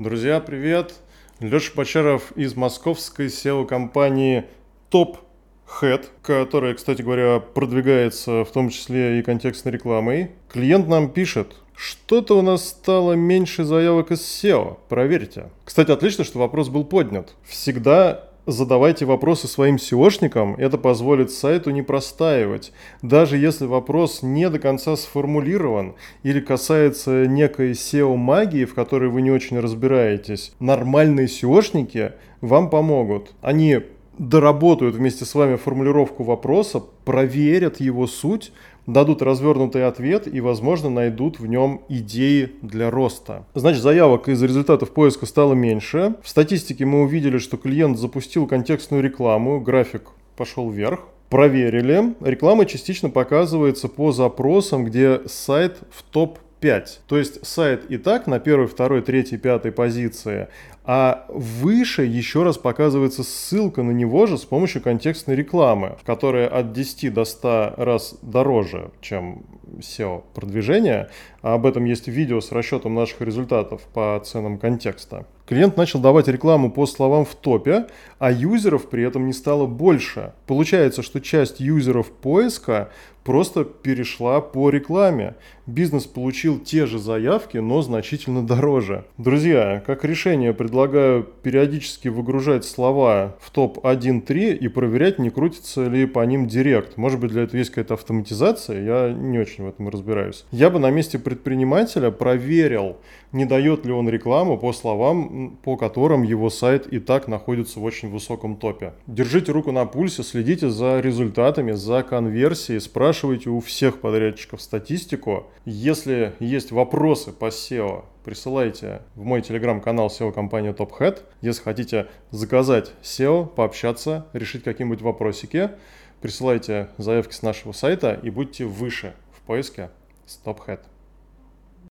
Друзья, привет! Леша Бочаров из московской SEO-компании Top Head, которая, кстати говоря, продвигается в том числе и контекстной рекламой. Клиент нам пишет, что-то у нас стало меньше заявок из SEO. Проверьте. Кстати, отлично, что вопрос был поднят. Всегда задавайте вопросы своим SEOшникам, это позволит сайту не простаивать. Даже если вопрос не до конца сформулирован или касается некой SEO-магии, в которой вы не очень разбираетесь, нормальные SEOшники вам помогут. Они доработают вместе с вами формулировку вопроса, проверят его суть, дадут развернутый ответ и, возможно, найдут в нем идеи для роста. Значит, заявок из результатов поиска стало меньше. В статистике мы увидели, что клиент запустил контекстную рекламу, график пошел вверх. Проверили. Реклама частично показывается по запросам, где сайт в топ 5. То есть сайт и так на первой, второй, третьей, пятой позиции, а выше еще раз показывается ссылка на него же с помощью контекстной рекламы, которая от 10 до 100 раз дороже, чем SEO продвижение. А об этом есть видео с расчетом наших результатов по ценам контекста. Клиент начал давать рекламу по словам в топе, а юзеров при этом не стало больше. Получается, что часть юзеров поиска просто перешла по рекламе. Бизнес получил те же заявки, но значительно дороже. Друзья, как решение предлагаю периодически выгружать слова в топ 1-3 и проверять, не крутится ли по ним директ. Может быть, для этого есть какая-то автоматизация, я не очень в этом разбираюсь. Я бы на месте предпринимателя проверил, не дает ли он рекламу по словам, по которым его сайт и так находится в очень высоком топе. Держите руку на пульсе, следите за результатами, за конверсией, спрашивайте у всех подрядчиков статистику. Если есть вопросы по SEO, присылайте в мой телеграм-канал SEO-компания Top Hat. Если хотите заказать SEO, пообщаться, решить какие-нибудь вопросики, присылайте заявки с нашего сайта и будьте выше в поиске с Top Hat.